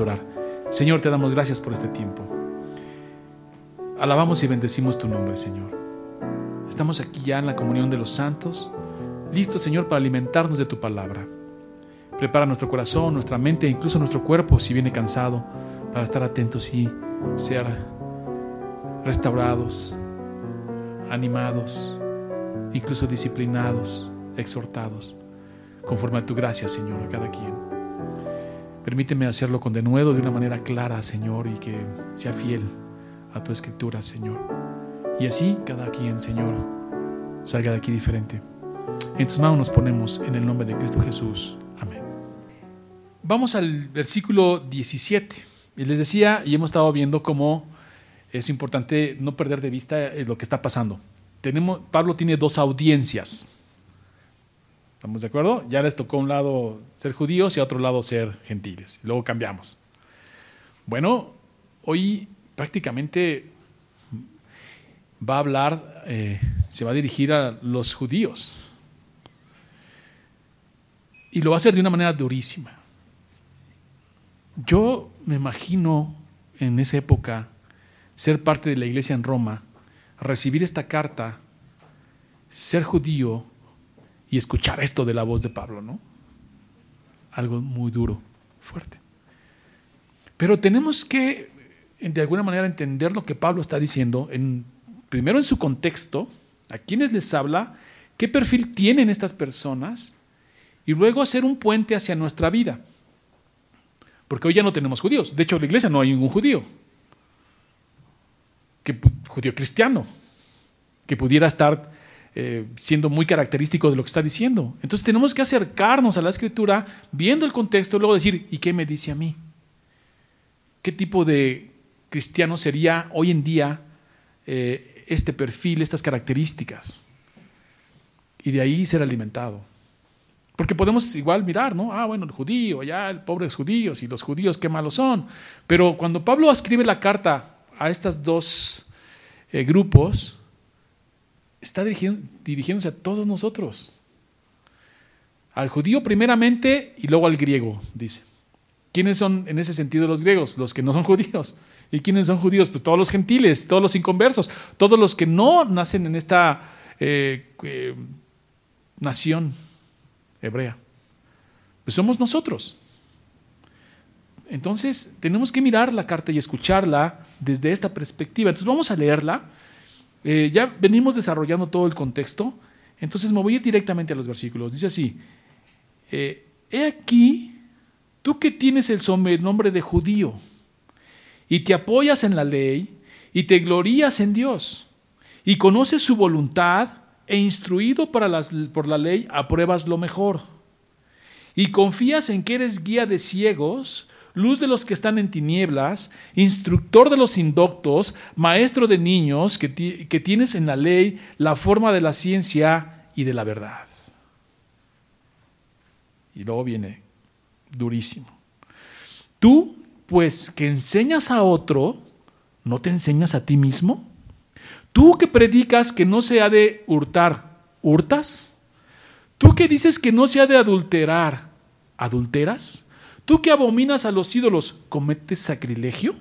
Orar. Señor, te damos gracias por este tiempo. Alabamos y bendecimos tu nombre, Señor. Estamos aquí ya en la comunión de los santos, listos, Señor, para alimentarnos de tu palabra. Prepara nuestro corazón, nuestra mente e incluso nuestro cuerpo si viene cansado, para estar atentos y ser restaurados, animados, incluso disciplinados, exhortados, conforme a tu gracia, Señor, a cada quien. Permíteme hacerlo con denuedo de una manera clara, Señor, y que sea fiel a tu escritura, Señor. Y así cada quien, Señor, salga de aquí diferente. En tus manos nos ponemos en el nombre de Cristo Jesús. Amén. Vamos al versículo 17. Y les decía, y hemos estado viendo cómo es importante no perder de vista eh, lo que está pasando. Tenemos, Pablo tiene dos audiencias. ¿Estamos de acuerdo? Ya les tocó un lado ser judíos y a otro lado ser gentiles. Luego cambiamos. Bueno, hoy prácticamente va a hablar, eh, se va a dirigir a los judíos. Y lo va a hacer de una manera durísima. Yo me imagino en esa época ser parte de la iglesia en Roma, recibir esta carta, ser judío y escuchar esto de la voz de Pablo, ¿no? Algo muy duro, fuerte. Pero tenemos que, de alguna manera, entender lo que Pablo está diciendo, en, primero en su contexto, a quiénes les habla, qué perfil tienen estas personas, y luego hacer un puente hacia nuestra vida. Porque hoy ya no tenemos judíos. De hecho, en la iglesia no hay ningún judío. Que, judío cristiano. Que pudiera estar eh, siendo muy característico de lo que está diciendo. Entonces tenemos que acercarnos a la escritura viendo el contexto luego decir, ¿y qué me dice a mí? ¿Qué tipo de cristiano sería hoy en día eh, este perfil, estas características? Y de ahí ser alimentado. Porque podemos igual mirar, ¿no? Ah, bueno, el judío, ya el pobres judíos y los judíos qué malos son. Pero cuando Pablo escribe la carta a estos dos eh, grupos, está dirigiéndose a todos nosotros. Al judío primeramente y luego al griego, dice. ¿Quiénes son en ese sentido los griegos? Los que no son judíos. ¿Y quiénes son judíos? Pues todos los gentiles, todos los inconversos, todos los que no nacen en esta eh, eh, nación hebrea. Pues somos nosotros. Entonces tenemos que mirar la carta y escucharla desde esta perspectiva. Entonces vamos a leerla eh, ya venimos desarrollando todo el contexto, entonces me voy directamente a los versículos. Dice así, eh, he aquí, tú que tienes el nombre de judío y te apoyas en la ley y te glorías en Dios y conoces su voluntad e instruido para las, por la ley apruebas lo mejor y confías en que eres guía de ciegos luz de los que están en tinieblas, instructor de los indoctos, maestro de niños, que, tienes en la ley la forma de la ciencia y de la verdad. Y luego viene durísimo. Tú, pues, que enseñas a otro, ¿no te enseñas a ti mismo? Tú que predicas que no se ha de hurtar, ¿hurtas? Tú que dices que no se ha de adulterar, ¿adulteras? Tú que abominas a los ídolos, ¿cometes sacrilegio?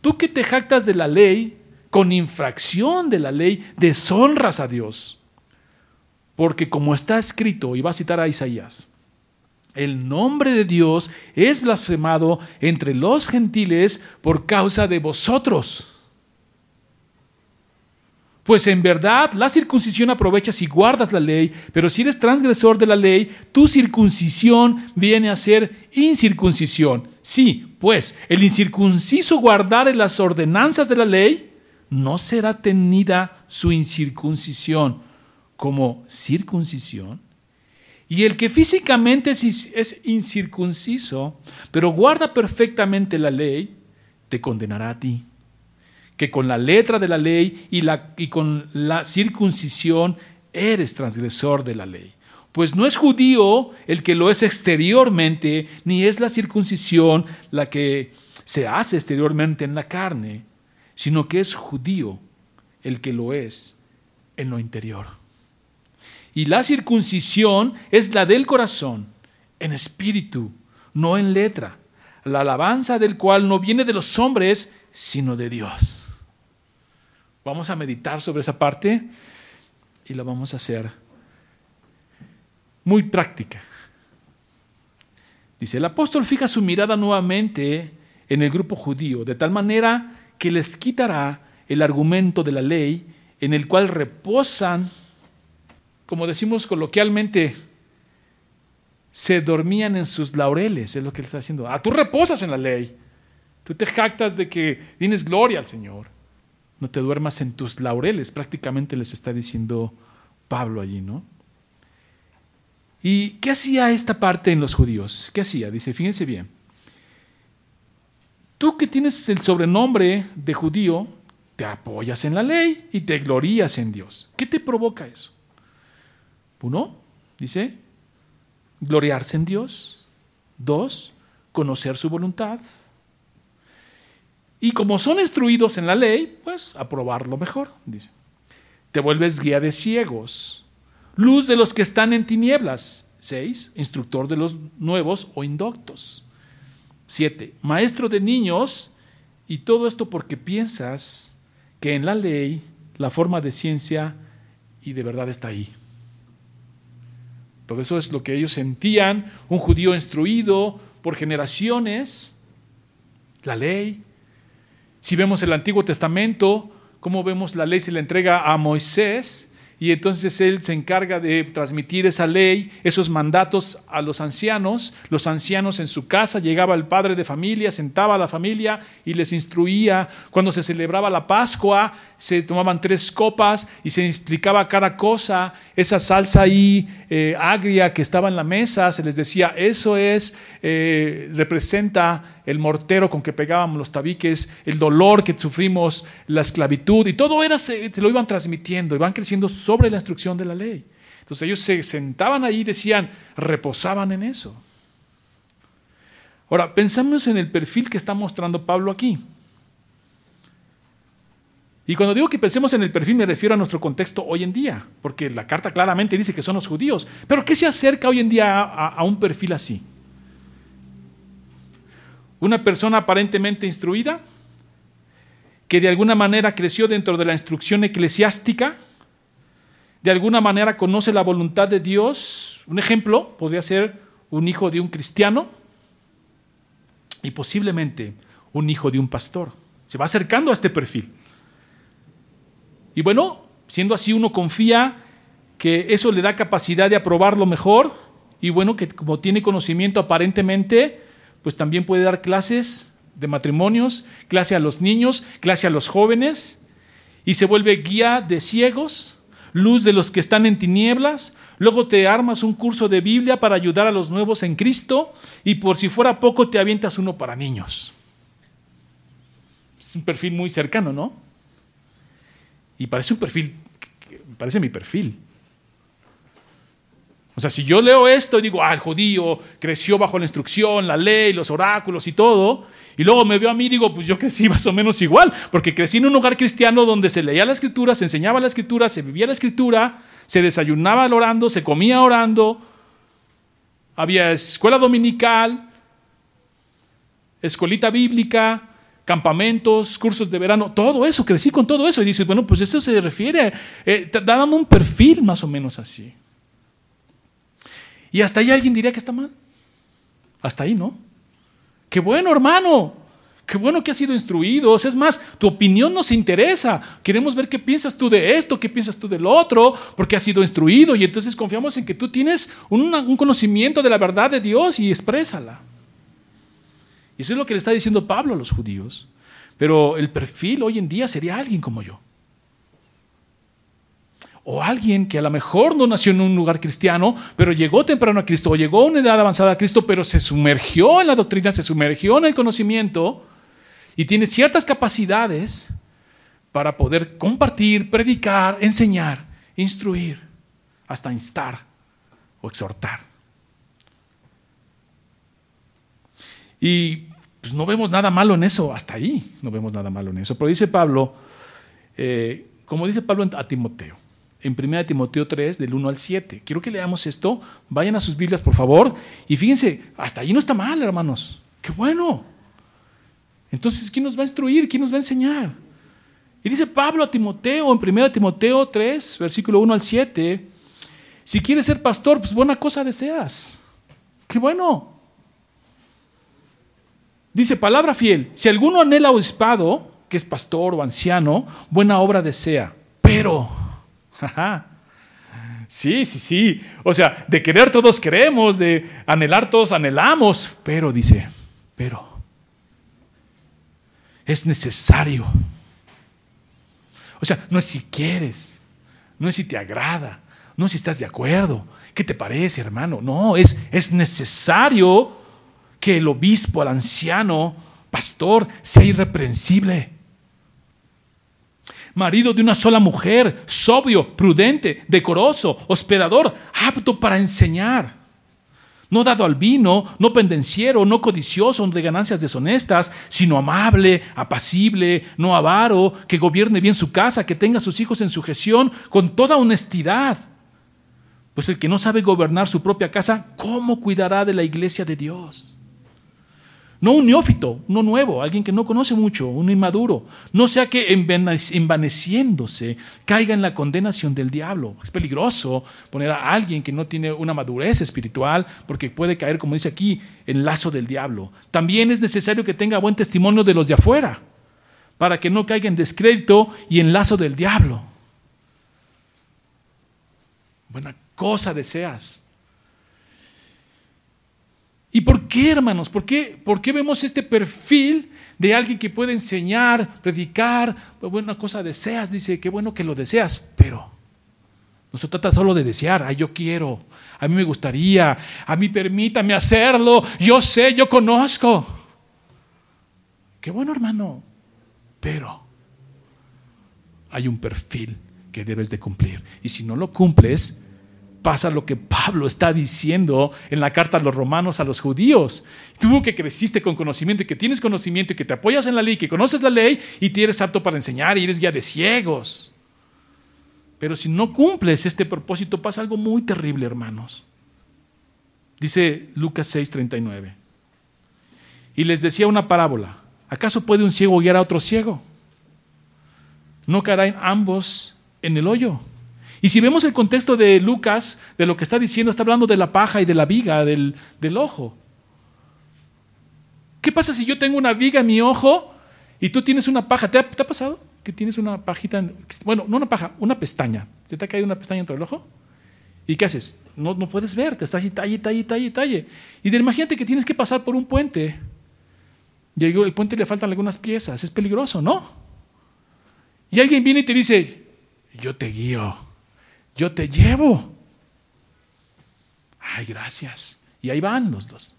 Tú que te jactas de la ley, con infracción de la ley, deshonras a Dios. Porque como está escrito, y va a citar a Isaías, el nombre de Dios es blasfemado entre los gentiles por causa de vosotros. Pues en verdad la circuncisión aprovecha si guardas la ley, pero si eres transgresor de la ley, tu circuncisión viene a ser incircuncisión. Sí, pues el incircunciso guardare las ordenanzas de la ley, no será tenida su incircuncisión como circuncisión. Y el que físicamente es incircunciso, pero guarda perfectamente la ley, te condenará a ti que con la letra de la ley y, con la circuncisión eres transgresor de la ley. Pues no es judío el que lo es exteriormente, ni es la circuncisión la que se hace exteriormente en la carne, sino que es judío el que lo es en lo interior. Y la circuncisión es la del corazón, en espíritu, no en letra la alabanza del cual no viene de los hombres, sino de Dios. Vamos a meditar sobre esa parte y lo vamos a hacer muy práctica. Dice, el apóstol fija su mirada nuevamente en el grupo judío, de tal manera que les quitará el argumento de la ley en el cual reposan, como decimos coloquialmente, se dormían en sus laureles, es lo que él está haciendo. Ah, tú reposas en la ley. Tú te jactas de que tienes gloria al Señor. No te duermas en tus laureles, prácticamente les está diciendo Pablo allí, ¿no? ¿Y qué hacía esta parte en los judíos? ¿Qué hacía? Dice, fíjense bien. Tú que tienes el sobrenombre de judío, te apoyas en la ley y te glorías en Dios. ¿Qué te provoca eso? Uno, dice, gloriarse en Dios. Dos, conocer su voluntad. Y como son instruidos en la ley, pues aprobarlo mejor, dice. Te vuelves guía de ciegos, luz de los que están en tinieblas. Seis, instructor de los nuevos o indoctos. Siete, maestro de niños. Y todo esto porque piensas que en la ley la forma de ciencia y de verdad está ahí. Todo eso es lo que ellos sentían, un judío instruido por generaciones, la ley. Si vemos el Antiguo Testamento, cómo vemos la ley se le entrega a Moisés y entonces él se encarga de transmitir esa ley, esos mandatos a los ancianos. Los ancianos en su casa, llegaba el padre de familia, sentaba a la familia y les instruía. Cuando se celebraba la Pascua, se tomaban tres copas y se explicaba cada cosa. Esa salsa ahí eh, agria que estaba en la mesa, se les decía, eso es, eh, representa el mortero con que pegábamos los tabiques, el dolor que sufrimos, la esclavitud, y todo era, se, lo iban transmitiendo, iban creciendo sobre la instrucción de la ley. Entonces ellos se sentaban ahí y decían, reposaban en eso. Ahora, pensamos en el perfil que está mostrando Pablo aquí. Y cuando digo que pensemos en el perfil me refiero a nuestro contexto hoy en día, porque la carta claramente dice que son los judíos. Pero ¿qué se acerca hoy en día a un perfil así? Una persona aparentemente instruida, que de alguna manera creció dentro de la instrucción eclesiástica, de alguna manera conoce la voluntad de Dios. Un ejemplo podría ser un hijo de un cristiano y posiblemente un hijo de un pastor. Se va acercando a este perfil. Y bueno, siendo así uno confía que eso le da capacidad de aprobarlo mejor y bueno, que como tiene conocimiento aparentemente, pues también puede dar clases de matrimonios, clase a los niños, clase a los jóvenes, y se vuelve guía de ciegos, luz de los que están en tinieblas. Luego te armas un curso de Biblia para ayudar a los nuevos en Cristo, y por si fuera poco te avientas uno para niños. Es un perfil muy cercano, ¿no? Y parece un perfil, parece mi perfil. O sea, si yo leo esto y digo, ah, el judío creció bajo la instrucción, la ley, los oráculos y todo, y luego me veo a mí y digo, pues yo crecí más o menos igual, porque crecí en un hogar cristiano donde se leía la escritura, se enseñaba la escritura, se vivía la escritura, se desayunaba orando, se comía orando, había escuela dominical, escolita bíblica, campamentos, cursos de verano, todo eso, crecí con todo eso. Y dices, bueno, pues eso se refiere, eh, dando un perfil más o menos así. Y hasta ahí alguien diría que está mal. Hasta ahí, ¿no? Qué bueno, hermano. Qué bueno que has sido instruido. Es más, tu opinión nos interesa. Queremos ver qué piensas tú de esto, qué piensas tú del otro, porque has sido instruido y entonces confiamos en que tú tienes un, un conocimiento de la verdad de Dios y exprésala. Y eso es lo que le está diciendo Pablo a los judíos. Pero el perfil hoy en día sería alguien como yo o alguien que a lo mejor no nació en un lugar cristiano, pero llegó temprano a Cristo, o llegó a una edad avanzada a Cristo, pero se sumergió en la doctrina, se sumergió en el conocimiento y tiene ciertas capacidades para poder compartir, predicar, enseñar, instruir, hasta instar o exhortar. Y pues no vemos nada malo en eso, hasta ahí no vemos nada malo en eso. Pero dice Pablo, eh, como dice Pablo a Timoteo, en 1 Timoteo 3, del 1 al 7. Quiero que leamos esto. Vayan a sus Biblias, por favor. Y fíjense, hasta ahí no está mal, hermanos. Qué bueno. Entonces, ¿quién nos va a instruir? ¿Quién nos va a enseñar? Y dice Pablo a Timoteo en 1 Timoteo 3, versículo 1 al 7, si quieres ser pastor, pues buena cosa deseas. Qué bueno. Dice, palabra fiel, si alguno anhela obispado, que es pastor o anciano, buena obra desea. Pero, sí, sí, sí. O sea, de querer todos queremos, de anhelar todos anhelamos. Pero, dice, pero, es necesario. O sea, no es si quieres, no es si te agrada, no es si estás de acuerdo. ¿Qué te parece, hermano? No, es, es necesario que el obispo, el anciano, pastor, sea irreprensible marido de una sola mujer, sobrio, prudente, decoroso, hospedador, apto para enseñar. No dado al vino, no pendenciero, no codicioso de ganancias deshonestas, sino amable, apacible, no avaro, que gobierne bien su casa, que tenga a sus hijos en sujeción con toda honestidad. Pues el que no sabe gobernar su propia casa, ¿cómo cuidará de la iglesia de Dios? No un neófito, uno nuevo, alguien que no conoce mucho, un inmaduro. No sea que envaneciéndose caiga en la condenación del diablo. Es peligroso poner a alguien que no tiene una madurez espiritual porque puede caer, como dice aquí, en lazo del diablo. También es necesario que tenga buen testimonio de los de afuera para que no caiga en descrédito y en lazo del diablo. Buena cosa deseas ¿Y por qué, hermanos? ¿Por qué, ¿Por qué vemos este perfil de alguien que puede enseñar, predicar? Pues buena cosa deseas, dice, qué bueno que lo deseas, pero no se trata solo de desear, ay, yo quiero, a mí me gustaría, a mí permítame hacerlo, yo sé, yo conozco. Qué bueno, hermano, pero hay un perfil que debes de cumplir. Y si no lo cumples, pasa lo que Pablo está diciendo en la carta a los romanos, a los judíos. Tú que creciste con conocimiento y que tienes conocimiento y que te apoyas en la ley, que conoces la ley y te eres apto para enseñar y eres guía de ciegos. Pero si no cumples este propósito, pasa algo muy terrible, hermanos. Dice Lucas 6:39. Y les decía una parábola. ¿Acaso puede un ciego guiar a otro ciego? ¿No caerán ambos en el hoyo? Y si vemos el contexto de Lucas, de lo que está diciendo, está hablando de la paja y de la viga del, ojo. ¿Qué pasa si yo tengo una viga en mi ojo y tú tienes una paja? ¿Te ha, pasado que tienes una pajita? bueno, no una paja, una pestaña. ¿Se te ha caído una pestaña dentro del ojo? ¿Y qué haces? No, no puedes ver, te estás y talle, talle, talle, talle. Y de, imagínate que tienes que pasar por un puente. Y el puente le faltan algunas piezas, es peligroso, ¿no? Y alguien viene y te dice, yo te guío yo te llevo. Ay, gracias. Y ahí van los dos.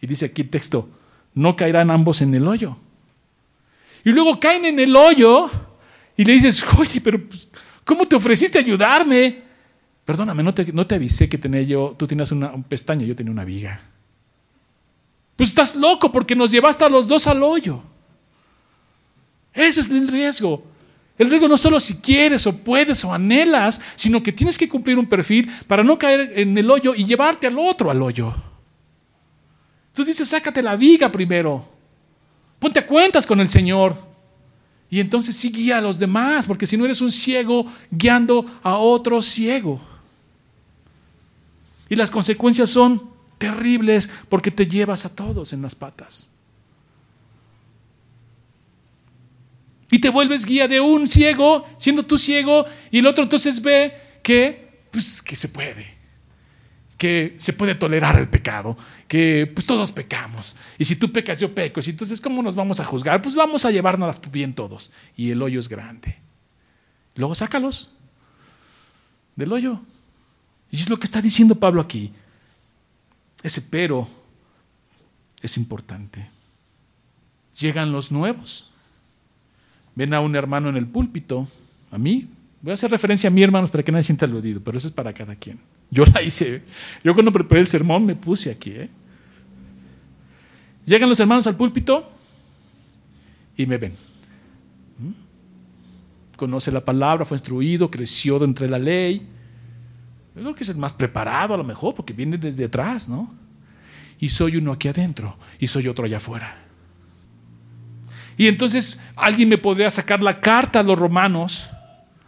Y dice aquí el texto, no caerán ambos en el hoyo. Y luego caen en el hoyo y le dices, oye, pero pues, ¿cómo te ofreciste ayudarme? Perdóname, no te, no te avisé que tenía yo, tú tenías una pestaña, yo tenía una viga. Pues estás loco porque nos llevaste a los dos al hoyo. Ese es el riesgo. El riesgo no solo si quieres o puedes o anhelas, sino que tienes que cumplir un perfil para no caer en el hoyo y llevarte al otro al hoyo. Entonces dices, sácate la viga primero. Ponte a cuentas con el Señor. Y entonces sí guía a los demás, porque si no eres un ciego guiando a otro ciego. Y las consecuencias son terribles porque te llevas a todos en las patas. Y te vuelves guía de un ciego, siendo tú ciego, y el otro entonces ve que, pues, que se puede, que se puede tolerar el pecado, que pues todos pecamos, y si tú pecas yo peco, y entonces ¿cómo nos vamos a juzgar? Pues vamos a llevarnos bien todos, y el hoyo es grande. Luego sácalos del hoyo. Y es lo que está diciendo Pablo aquí. Ese pero es importante. Llegan los nuevos ven a un hermano en el púlpito, a mí, voy a hacer referencia a mí, hermanos, para que nadie sienta aludido, pero eso es para cada quien. Yo la hice, yo cuando preparé el sermón me puse aquí. ¿eh? Llegan los hermanos al púlpito y me ven. ¿Mm? Conoce la palabra, fue instruido, creció dentro de la ley. Yo creo que es el más preparado a lo mejor, porque viene desde atrás, ¿no? y soy uno aquí adentro y soy otro allá afuera. Y entonces alguien me podría sacar la carta a los romanos,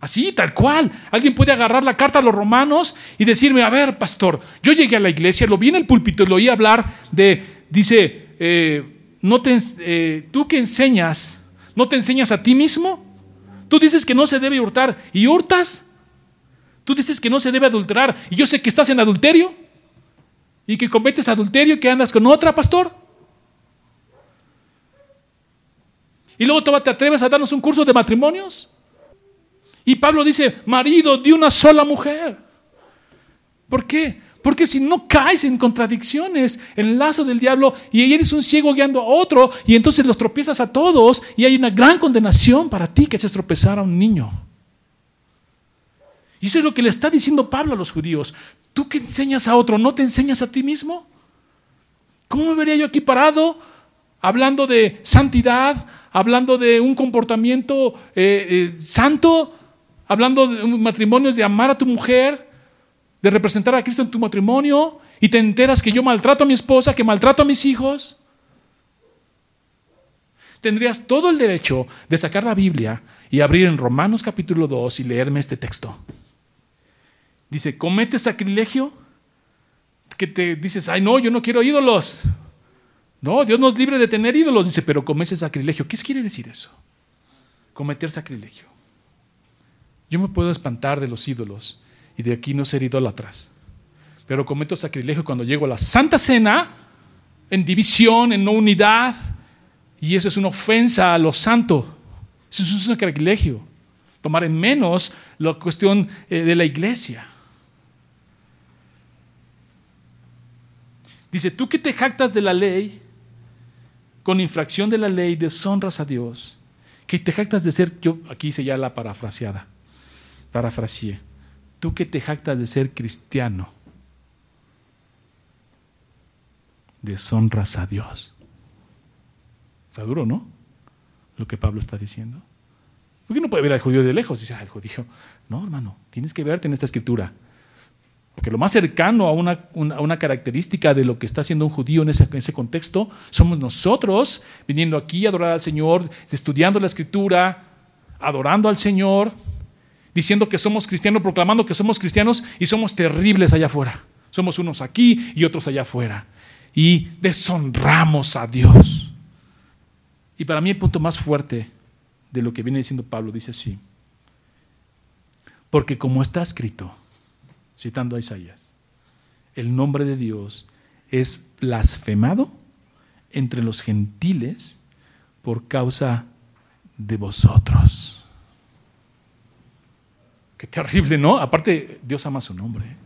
así, tal cual. Alguien puede agarrar la carta a los romanos y decirme, a ver, pastor, yo llegué a la iglesia, lo vi en el púlpito, lo oí hablar de, dice, eh, no te, eh, tú que enseñas, ¿no te enseñas a ti mismo? Tú dices que no se debe hurtar y hurtas. Tú dices que no se debe adulterar y yo sé que estás en adulterio y que cometes adulterio y que andas con otra, pastor. Y luego te atreves a darnos un curso de matrimonios. Y Pablo dice, marido de una sola mujer. ¿Por qué? Porque si no caes en contradicciones, en lazo del diablo, y eres un ciego guiando a otro, y entonces los tropiezas a todos, y hay una gran condenación para ti que se tropezar a un niño. Y eso es lo que le está diciendo Pablo a los judíos. Tú que enseñas a otro, ¿no te enseñas a ti mismo? ¿Cómo me vería yo aquí parado hablando de santidad, hablando de un comportamiento eh, eh, santo, hablando de matrimonios de amar a tu mujer, de representar a Cristo en tu matrimonio, y te enteras que yo maltrato a mi esposa, que maltrato a mis hijos. Tendrías todo el derecho de sacar la Biblia y abrir en Romanos capítulo 2 y leerme este texto. Dice, comete sacrilegio, que te dices, ay no, yo no quiero ídolos. No, Dios nos libre de tener ídolos, dice, pero comete sacrilegio. ¿Qué quiere decir eso? Cometer sacrilegio. Yo me puedo espantar de los ídolos y de aquí no ser idólatras. Pero cometo sacrilegio cuando llego a la Santa Cena, en división, en no unidad, y eso es una ofensa a lo santo. Eso es un sacrilegio. Tomar en menos la cuestión eh, de la iglesia. Dice, tú que te jactas de la ley, con infracción de la ley, deshonras a Dios, que te jactas de ser, yo aquí hice ya la parafraseada, parafraseé, tú que te jactas de ser cristiano, deshonras a Dios. Está duro, ¿no? Lo que Pablo está diciendo. Porque no puede ver al judío de lejos y dice, ah, el judío. No, hermano, tienes que verte en esta escritura. Porque lo más cercano a una, característica de lo que está haciendo un judío en ese, en ese, contexto somos nosotros, viniendo aquí a adorar al Señor, estudiando la escritura, adorando al Señor, diciendo que somos cristianos, proclamando que somos cristianos y somos terribles allá afuera. Somos unos aquí y otros allá afuera. Y deshonramos a Dios. Y para mí el punto más fuerte de lo que viene diciendo Pablo dice así. Porque como está escrito, citando a Isaías, el nombre de Dios es blasfemado entre los gentiles por causa de vosotros. Qué terrible, ¿no? Aparte, Dios ama su nombre.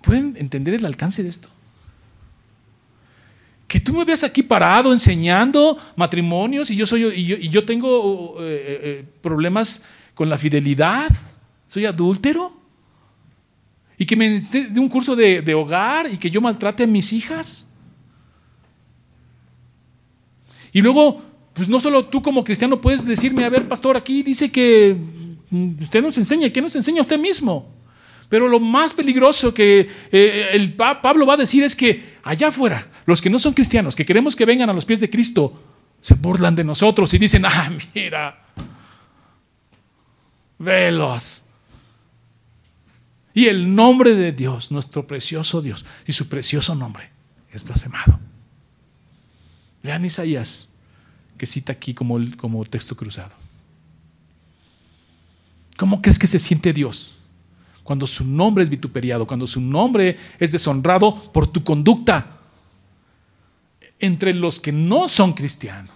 ¿Pueden entender el alcance de esto? Que tú me veas aquí parado enseñando matrimonios y yo, soy, y yo, tengo eh, eh, eh, problemas con la fidelidad, soy adúltero. Y que me dé un curso de, hogar y que yo maltrate a mis hijas. Y luego, pues no solo tú como cristiano puedes decirme, a ver, pastor, aquí dice que mm, usted nos enseña, ¿qué nos enseña usted mismo? Pero lo más peligroso que eh, el Pablo va a decir es que allá afuera, los que no son cristianos, que queremos que vengan a los pies de Cristo, se burlan de nosotros y dicen, ah, mira, velos, y el nombre de Dios, nuestro precioso Dios, y su precioso nombre es blasfemado. Lean Isaías, que cita aquí como, como texto cruzado. ¿Cómo crees que se siente Dios cuando su nombre es vituperiado, cuando su nombre es deshonrado por tu conducta entre los que no son cristianos?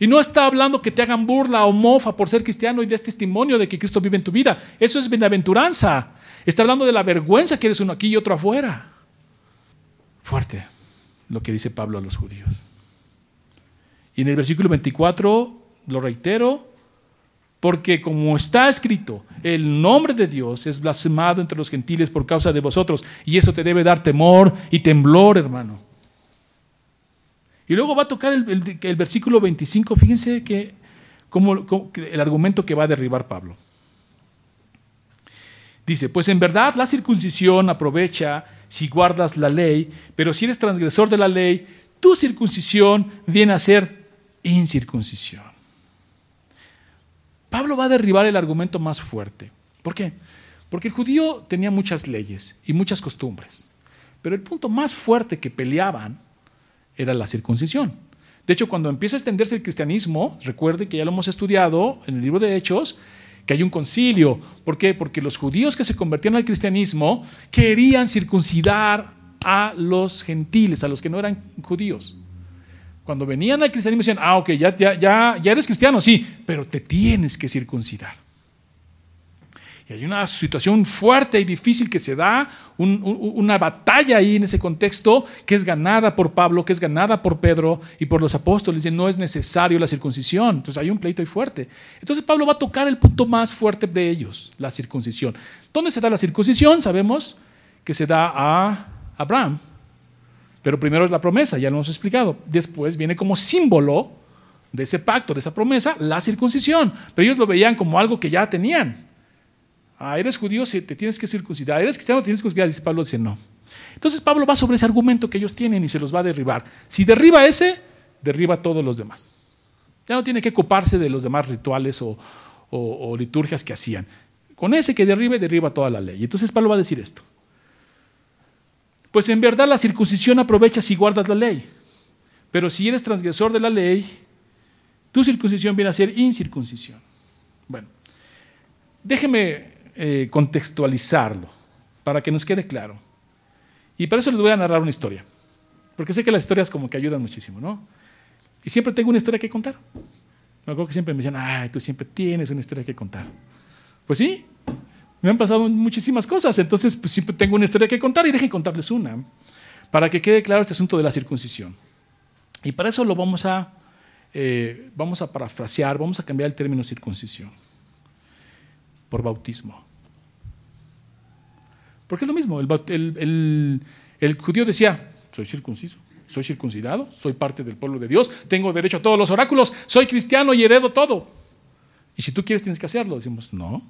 Y no está hablando que te hagan burla o mofa por ser cristiano y des testimonio de que Cristo vive en tu vida. Eso es bienaventuranza. Está hablando de la vergüenza que eres uno aquí y otro afuera. Fuerte lo que dice Pablo a los judíos. Y en el versículo 24, lo reitero, porque como está escrito, el nombre de Dios es blasfemado entre los gentiles por causa de vosotros. Y eso te debe dar temor y temblor, hermano. Y luego va a tocar el, versículo 25, fíjense que el argumento que va a derribar Pablo. Dice, pues en verdad la circuncisión aprovecha si guardas la ley, pero si eres transgresor de la ley, tu circuncisión viene a ser incircuncisión. Pablo va a derribar el argumento más fuerte. ¿Por qué? Porque el judío tenía muchas leyes y muchas costumbres, pero el punto más fuerte que peleaban era la circuncisión. De hecho, cuando empieza a extenderse el cristianismo, recuerde que ya lo hemos estudiado en el libro de Hechos, que hay un concilio. ¿Por qué? Porque los judíos que se convertían al cristianismo querían circuncidar a los gentiles, a los que no eran judíos. Cuando venían al cristianismo decían, ah, ok, ya, ya, ya, ya eres cristiano, sí, pero te tienes que circuncidar. Y hay una situación fuerte y difícil que se da, una batalla ahí en ese contexto, que es ganada por Pablo, que es ganada por Pedro y por los apóstoles. Dicen, no es necesario la circuncisión. Entonces hay un pleito ahí fuerte. Entonces Pablo va a tocar el punto más fuerte de ellos, la circuncisión. ¿Dónde se da la circuncisión? Sabemos que se da a Abraham. Pero primero es la promesa, ya lo hemos explicado. Después viene como símbolo de ese pacto, de esa promesa, la circuncisión. Pero ellos lo veían como algo que ya tenían. Ah, eres judío, te tienes que circuncidar. Eres cristiano, tienes que circuncidar. Pablo, dice no. Entonces Pablo va sobre ese argumento que ellos tienen y se los va a derribar. Si derriba ese, derriba todos los demás. Ya no tiene que ocuparse de los demás rituales o, o liturgias que hacían. Con ese que derribe, derriba toda la ley. Entonces Pablo va a decir esto. Pues en verdad la circuncisión aprovecha si guardas la ley. Pero si eres transgresor de la ley, tu circuncisión viene a ser incircuncisión. Bueno, déjeme eh, contextualizarlo para que nos quede claro. Y para eso les voy a narrar una historia, porque sé que las historias como que ayudan muchísimo, ¿no? Y siempre tengo una historia que contar. Me acuerdo que siempre me dicen, ay, tú siempre tienes una historia que contar. Pues sí, me han pasado muchísimas cosas, entonces pues, siempre tengo una historia que contar y dejen contarles una, para que quede claro este asunto de la circuncisión. Y para eso lo vamos a, eh, vamos a parafrasear, vamos a cambiar el término circuncisión por bautismo. Porque es lo mismo, el, judío decía, soy circunciso, soy circuncidado, soy parte del pueblo de Dios, tengo derecho a todos los oráculos, soy cristiano y heredo todo. Y si tú quieres tienes que hacerlo. Decimos, no.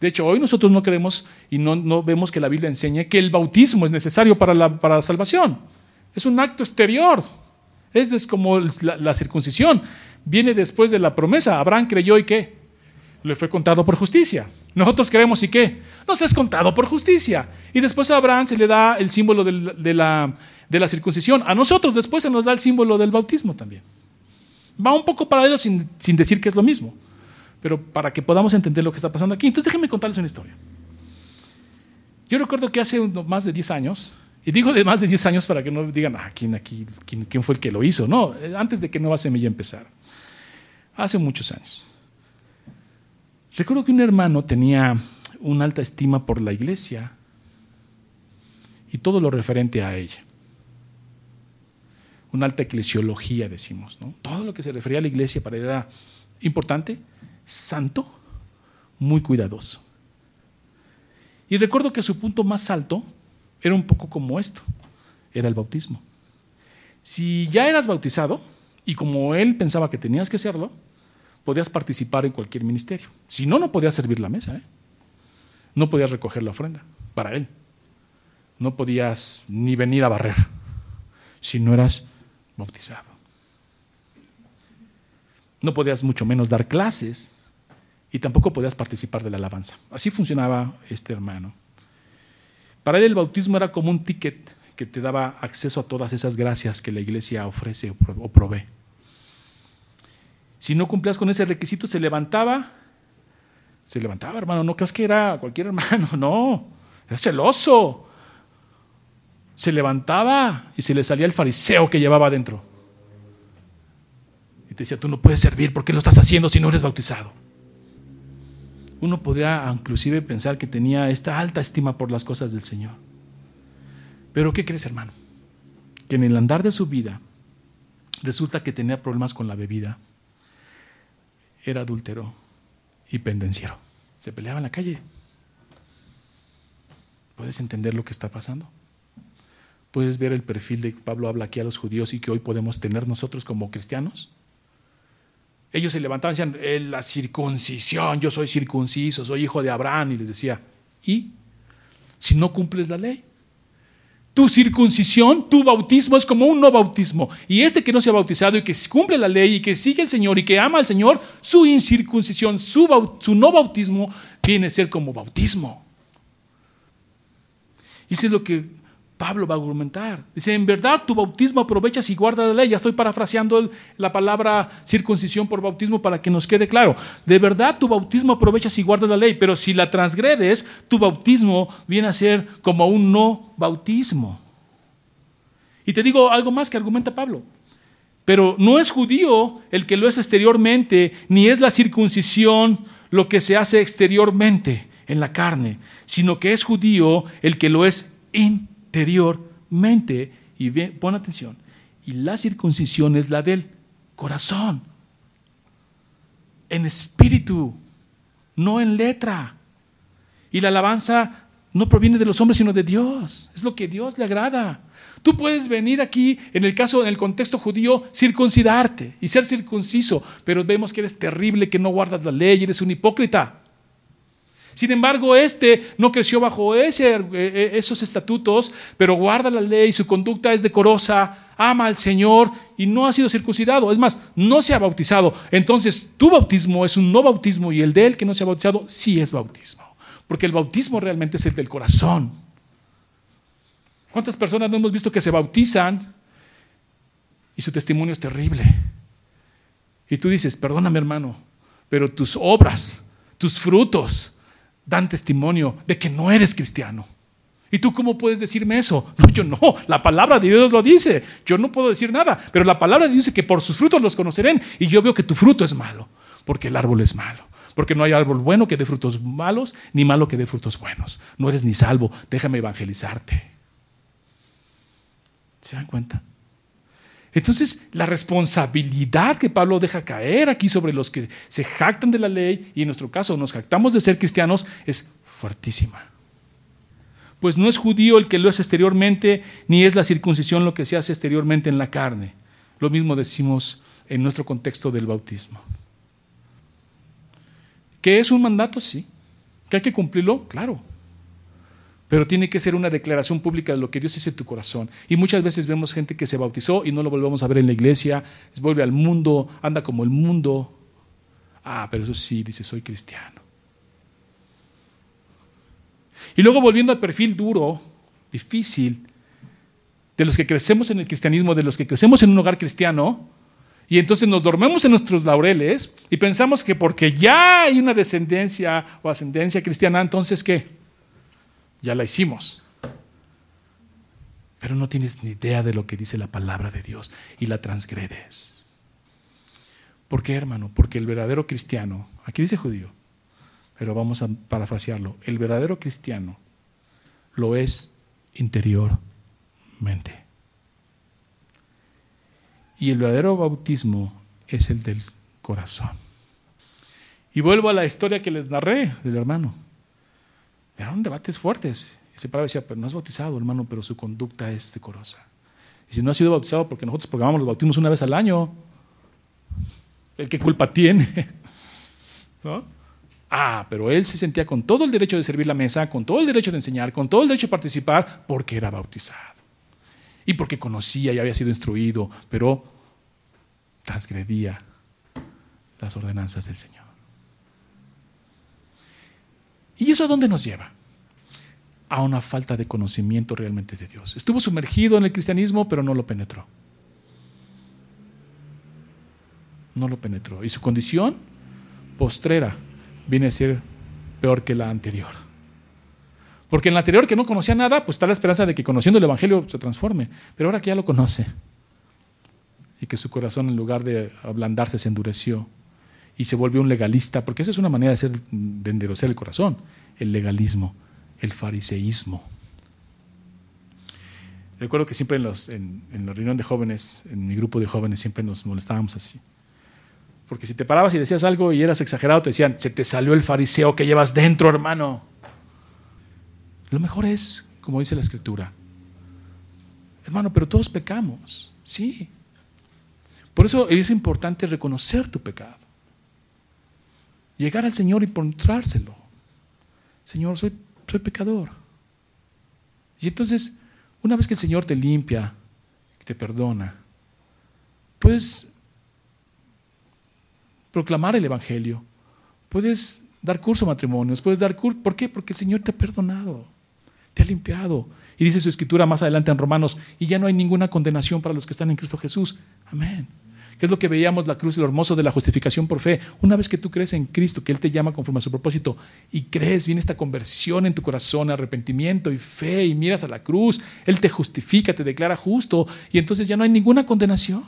De hecho, hoy nosotros no creemos y no, vemos que la Biblia enseñe que el bautismo es necesario para la, para la salvación. Es un acto exterior. Es como la, la circuncisión. Viene después de la promesa. Abraham creyó y qué? Le fue contado por justicia. Nosotros creemos y qué? Nos es contado por justicia. Y después a Abraham se le da el símbolo de la, circuncisión. A nosotros después se nos da el símbolo del bautismo también. Va un poco paralelo sin, sin decir que es lo mismo, pero para que podamos entender lo que está pasando aquí. Entonces déjenme contarles una historia. Yo recuerdo que hace más de 10 años, y digo de más de 10 años para que no digan, ah, ¿quién, aquí, fue el que lo hizo? No, antes de que Nueva Semilla empezara. Hace muchos años. Recuerdo que un hermano tenía una alta estima por la iglesia y todo lo referente a ella. Una alta eclesiología, decimos, ¿no? Todo lo que se refería a la iglesia para él era importante, santo, muy cuidadoso. Y recuerdo que su punto más alto era un poco como esto, era el bautismo. Si ya eras bautizado, y como él pensaba que tenías que serlo, podías participar en cualquier ministerio. Si no, no podías servir la mesa. ¿eh? No podías recoger la ofrenda para él. No podías ni venir a barrer si no eras bautizado. No podías mucho menos dar clases y tampoco podías participar de la alabanza. Así funcionaba este hermano. Para él el bautismo era como un ticket que te daba acceso a todas esas gracias que la iglesia ofrece o provee. Si no cumplías con ese requisito, se levantaba. Se levantaba, hermano. No creas que era cualquier hermano, no. Era celoso. Se levantaba y se le salía el fariseo que llevaba adentro. Y te decía, tú no puedes servir, ¿por qué lo estás haciendo si no eres bautizado? Uno podría inclusive pensar que tenía esta alta estima por las cosas del Señor. Pero ¿qué crees, hermano? Que en el andar de su vida resulta que tenía problemas con la bebida, era adúltero y pendenciero. Se peleaba en la calle. ¿Puedes entender lo que está pasando? ¿Puedes ver el perfil de que Pablo habla aquí a los judíos y que hoy podemos tener nosotros como cristianos? Ellos se levantaban y decían, la circuncisión, yo soy circunciso, soy hijo de Abraham, y les decía, ¿y si no cumples la ley? Tu circuncisión, tu bautismo es como un no bautismo. Y este que no se ha bautizado y que cumple la ley y que sigue al Señor y que ama al Señor, su incircuncisión, su, no bautismo, viene a ser como bautismo. Y eso es lo que Pablo va a argumentar. Dice, en verdad tu bautismo aprovecha si guarda la ley. Ya estoy parafraseando la palabra circuncisión por bautismo para que nos quede claro. De verdad tu bautismo aprovecha si guarda la ley, pero si la transgredes, tu bautismo viene a ser como un no bautismo. Y te digo algo más que argumenta Pablo. Pero no es judío el que lo es exteriormente, ni es la circuncisión lo que se hace exteriormente en la carne, sino que es judío el que lo es interiormente interiormente. Y pon atención. Y la circuncisión es la del corazón. En espíritu, no en letra. Y la alabanza no proviene de los hombres, sino de Dios. Es lo que Dios le agrada. Tú puedes venir aquí, en el caso, en el contexto judío, circuncidarte y ser circunciso, pero vemos que eres terrible, que no guardas la ley, eres un hipócrita. Sin embargo, este no creció bajo eh, eh, esos estatutos, pero guarda la ley, su conducta es decorosa, ama al Señor y no ha sido circuncidado. Es más, no se ha bautizado. Entonces, tu bautismo es un no bautismo y el de él que no se ha bautizado sí es bautismo. Porque el bautismo realmente es el del corazón. ¿Cuántas personas no hemos visto que se bautizan y su testimonio es terrible? Y tú dices, perdóname hermano, pero tus obras, tus frutos, dan testimonio de que no eres cristiano. ¿Y tú cómo puedes decirme eso? No, yo no. La palabra de Dios lo dice. Yo no puedo decir nada. Pero la palabra de Dios dice que por sus frutos los conocerán. Y yo veo que tu fruto es malo. Porque el árbol es malo. Porque no hay árbol bueno que dé frutos malos, ni malo que dé frutos buenos. No eres ni salvo. Déjame evangelizarte. ¿Se dan cuenta? Entonces, la responsabilidad que Pablo deja caer aquí sobre los que se jactan de la ley, y en nuestro caso nos jactamos de ser cristianos, es fuertísima. Pues no es judío el que lo es exteriormente, ni es la circuncisión lo que se hace exteriormente en la carne. Lo mismo decimos en nuestro contexto del bautismo. ¿Que es un mandato? Sí. ¿Que hay que cumplirlo? Claro. Pero tiene que ser una declaración pública de lo que Dios dice en tu corazón. Y muchas veces vemos gente que se bautizó y no lo volvemos a ver en la iglesia, vuelve al mundo, anda como el mundo. Ah, pero eso sí, dice, soy cristiano. Y luego volviendo al perfil duro, difícil, de los que crecemos en el cristianismo, de los que crecemos en un hogar cristiano, y entonces nos dormemos en nuestros laureles y pensamos que porque ya hay una descendencia o ascendencia cristiana, entonces ¿qué? Ya la hicimos. Pero no tienes ni idea de lo que dice la palabra de Dios y la transgredes. ¿Por qué, hermano? Porque el verdadero cristiano, aquí dice judío, pero vamos a parafrasearlo, el verdadero cristiano lo es interiormente. Y el verdadero bautismo es el del corazón. Y vuelvo a la historia que les narré del hermano. Eran debates fuertes. Y se paraba decía, pero no es bautizado, hermano, pero su conducta es decorosa. Y si no ha sido bautizado porque nosotros programamos los bautismos una vez al año, ¿el qué culpa tiene? Ah, pero él se sentía con todo el derecho de servir la mesa, con todo el derecho de enseñar, con todo el derecho de participar, porque era bautizado. Y porque conocía y había sido instruido, pero transgredía las ordenanzas del Señor. ¿Y eso a dónde nos lleva? A una falta de conocimiento realmente de Dios. Estuvo sumergido en el cristianismo, pero no lo penetró. No lo penetró. Y su condición postrera viene a ser peor que la anterior. Porque en la anterior que no conocía nada, pues está la esperanza de que conociendo el Evangelio se transforme. Pero ahora que ya lo conoce y que su corazón en lugar de ablandarse se endureció, y se volvió un legalista, porque esa es una manera de, ser, de el corazón, el legalismo, el fariseísmo. Recuerdo que siempre en, los, en, la reunión de jóvenes, en mi grupo de jóvenes, siempre nos molestábamos así. Porque si te parabas y decías algo y eras exagerado, te decían, se te salió el fariseo que llevas dentro, hermano. Lo mejor es, como dice la escritura, hermano, pero todos pecamos, sí. Por eso es importante reconocer tu pecado llegar al Señor y encontrárselo. Señor, soy, soy pecador. Y entonces, Una vez que el Señor te limpia, te perdona, puedes proclamar el Evangelio, puedes dar curso a matrimonios, puedes dar curso. ¿Por qué? Porque el Señor te ha perdonado, te ha limpiado. Y dice su escritura más adelante en Romanos, y ya no hay ninguna condenación para los que están en Cristo Jesús. Amén. ¿Qué es lo que veíamos la cruz lo hermoso de la justificación por fe? Una vez que tú crees en Cristo, que Él te llama conforme a su propósito, y crees, viene esta conversión en tu corazón, arrepentimiento y fe, y miras a la cruz, Él te justifica, te declara justo, y entonces ya no hay ninguna condenación.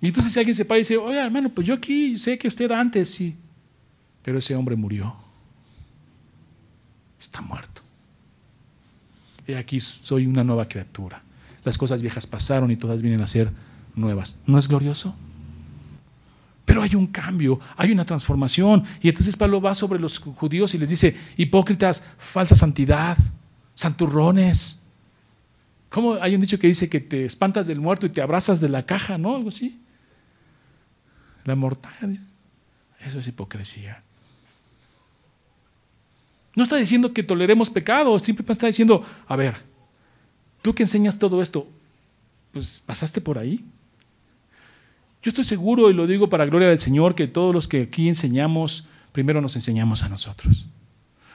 Y entonces si alguien se para y dice, oye hermano, pues yo aquí sé que usted antes sí, pero ese hombre murió, está muerto. Y aquí soy una nueva criatura. Las cosas viejas pasaron y todas vienen a ser nuevas. ¿No es glorioso? Pero hay un cambio, hay una transformación. Y entonces Pablo va sobre los judíos y les dice, hipócritas, falsa santidad, santurrones. ¿Cómo hay un dicho que dice que te espantas del muerto y te abrazas de la caja, ¿no? Algo así. La mortaja. Eso es hipocresía. No está diciendo que toleremos pecado, simplemente está diciendo, a ver, tú que enseñas todo esto, pues pasaste por ahí. Yo estoy seguro, y lo digo para gloria del Señor, que todos los que aquí enseñamos, primero nos enseñamos a nosotros.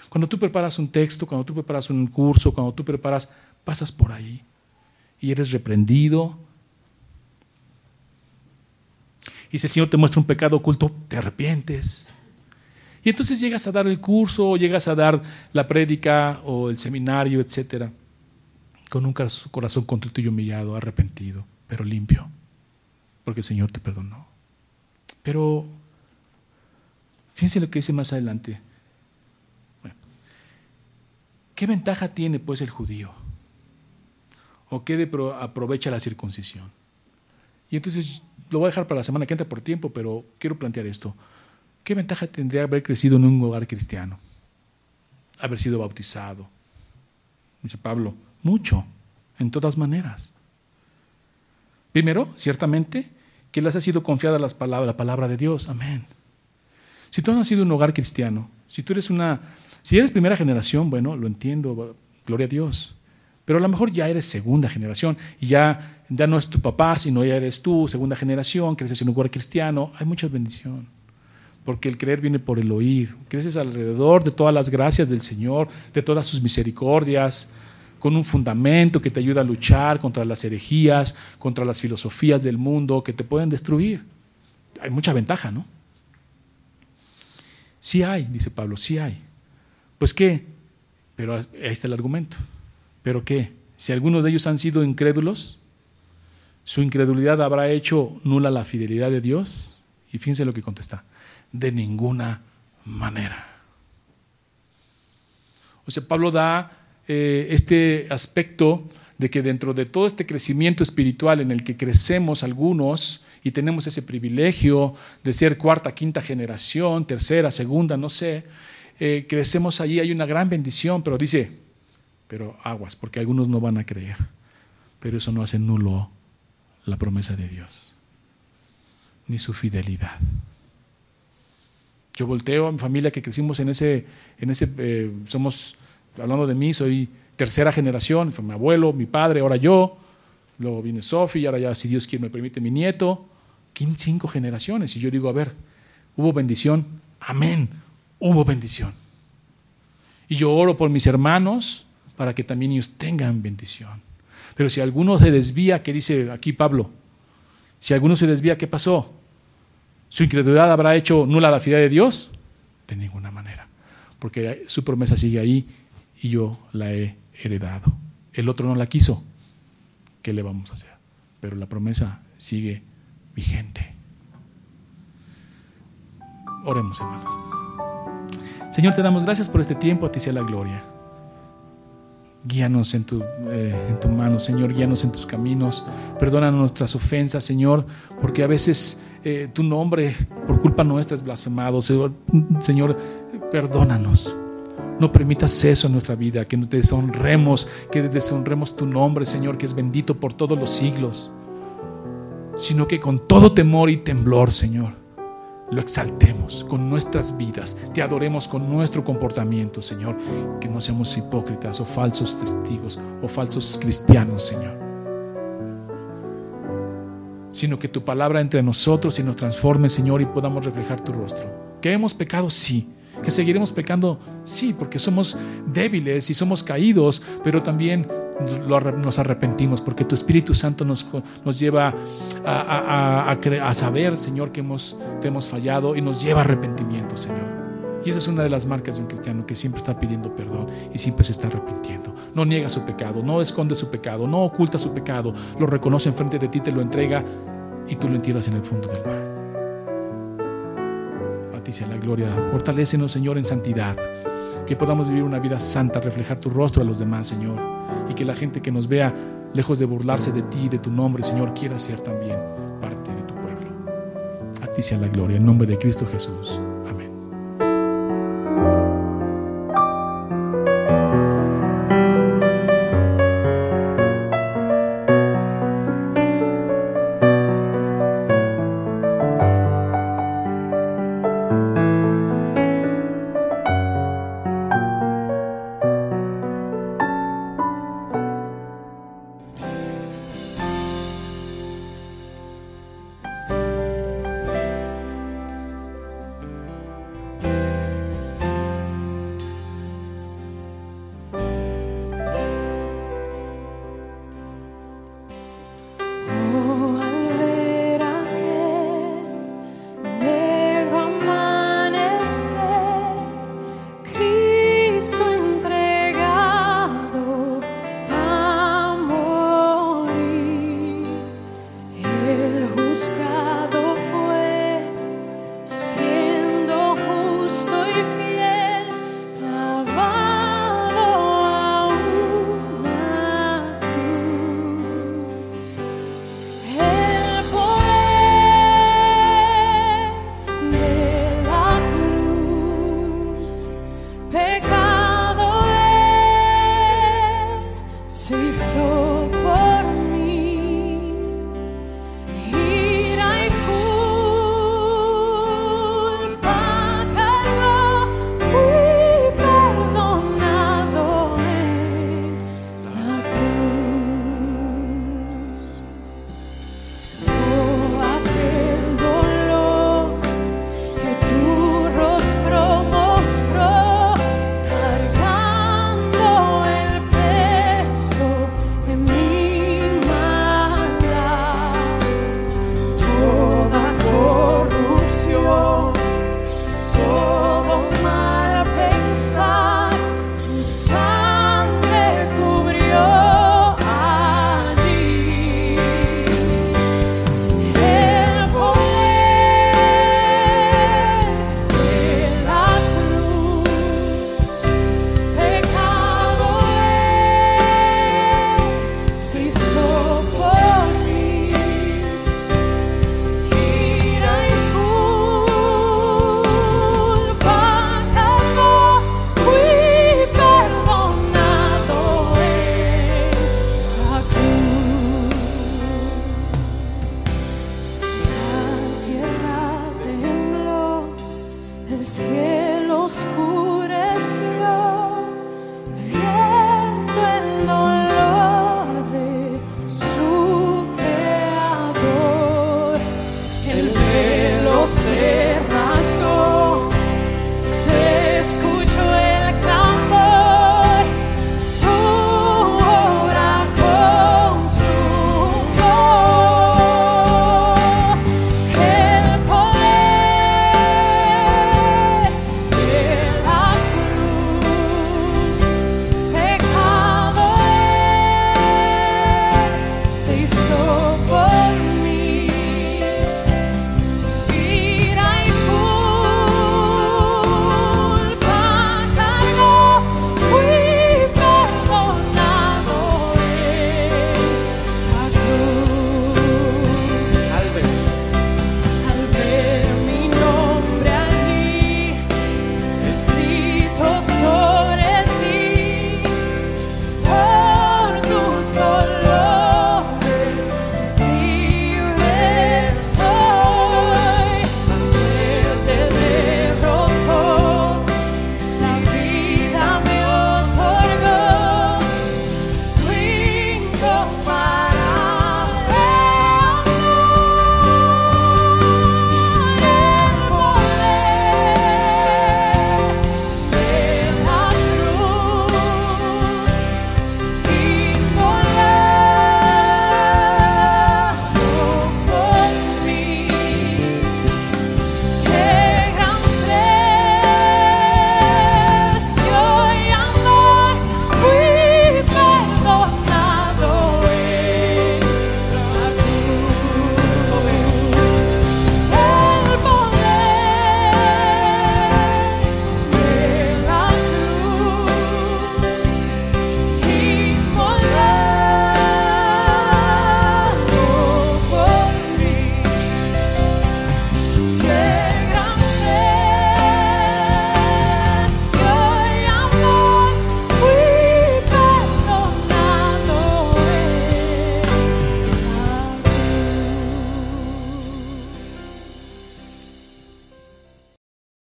Cuando tú preparas un texto, cuando tú preparas un curso, cuando tú preparas, pasas por ahí y eres reprendido. Y si el Señor te muestra un pecado oculto, te arrepientes. Y entonces llegas a dar el curso, o llegas a dar la prédica o el seminario, etcétera, con un corazón contrito y humillado, arrepentido, pero limpio porque el Señor te perdonó. Pero fíjense lo que dice más adelante. ¿Qué ventaja tiene pues el judío? ¿O qué aprovecha la circuncisión? Y entonces lo voy a dejar para la semana que entra por tiempo, pero quiero plantear esto. ¿Qué ventaja tendría haber crecido en un hogar cristiano? Haber sido bautizado. Dice Pablo, mucho, en todas maneras. Primero, ciertamente, que les ha sido confiada las palabras, la palabra de Dios. Amén. Si tú no has sido un hogar cristiano, si tú eres una, si eres primera generación, bueno, lo entiendo, gloria a Dios. Pero a lo mejor ya eres segunda generación y ya, ya no es tu papá, sino ya eres tú, segunda generación, creces en un hogar cristiano. Hay mucha bendición. Porque el creer viene por el oír. Creces alrededor de todas las gracias del Señor, de todas sus misericordias, con un fundamento que te ayuda a luchar contra las herejías, contra las filosofías del mundo que te pueden destruir. Hay mucha ventaja, ¿no? Sí hay, dice Pablo, sí hay. Pues qué, pero ahí está el argumento. ¿Pero qué? Si algunos de ellos han sido incrédulos, su incredulidad habrá hecho nula la fidelidad de Dios. Y fíjense lo que contesta. De ninguna manera. O sea, Pablo da eh, este aspecto de que dentro de todo este crecimiento espiritual en el que crecemos algunos y tenemos ese privilegio de ser cuarta, quinta generación, tercera, segunda, no sé, eh, crecemos allí, hay una gran bendición, pero dice, pero aguas, porque algunos no van a creer, pero eso no hace nulo la promesa de Dios, ni su fidelidad. Yo volteo a mi familia que crecimos en ese, en ese eh, somos hablando de mí, soy tercera generación, fue mi abuelo, mi padre, ahora yo, luego viene Sofi, ahora ya, si Dios quiere, me permite mi nieto, cinco generaciones. Y yo digo, a ver, hubo bendición, amén, hubo bendición. Y yo oro por mis hermanos para que también ellos tengan bendición. Pero si alguno se desvía, ¿qué dice aquí Pablo? Si alguno se desvía, ¿qué pasó? ¿Su incredulidad habrá hecho nula la fidelidad de Dios? De ninguna manera, porque su promesa sigue ahí y yo la he heredado. El otro no la quiso. ¿Qué le vamos a hacer? Pero la promesa sigue vigente. Oremos, hermanos. Señor, te damos gracias por este tiempo, a ti sea la gloria. Guíanos en tu, eh, en tu mano, Señor, guíanos en tus caminos. Perdona nuestras ofensas, Señor, porque a veces eh, tu nombre, por culpa nuestra, es blasfemado. Señor perdónanos. No permitas eso en nuestra vida, que te deshonremos, que deshonremos tu nombre, Señor, que es bendito por todos los siglos, sino que con todo temor y temblor, Señor, lo exaltemos con nuestras vidas, te adoremos con nuestro comportamiento, Señor, que no seamos hipócritas o falsos testigos o falsos cristianos, Señor, sino que tu palabra entre nosotros y nos transforme, Señor, y podamos reflejar tu rostro. Que hemos pecado, sí, que seguiremos pecando, sí, porque somos débiles y somos caídos, pero también nos arrepentimos porque tu Espíritu Santo nos, nos lleva a, a, saber, Señor, que hemos, te hemos fallado y nos lleva a arrepentimiento, Señor. Y esa es una de las marcas de un cristiano que siempre está pidiendo perdón y siempre se está arrepintiendo. No niega su pecado, no esconde su pecado, no oculta su pecado, lo reconoce enfrente de ti, te lo entrega y tú lo entierras en el fondo del mar. Ti sea la gloria. Fortalécenos, Señor, en santidad. Que podamos vivir una vida santa, reflejar tu rostro a los demás, Señor. Y que la gente que nos vea, lejos de burlarse de ti, de tu nombre, Señor, quiera ser también parte de tu pueblo. A ti sea la gloria, en nombre de Cristo Jesús.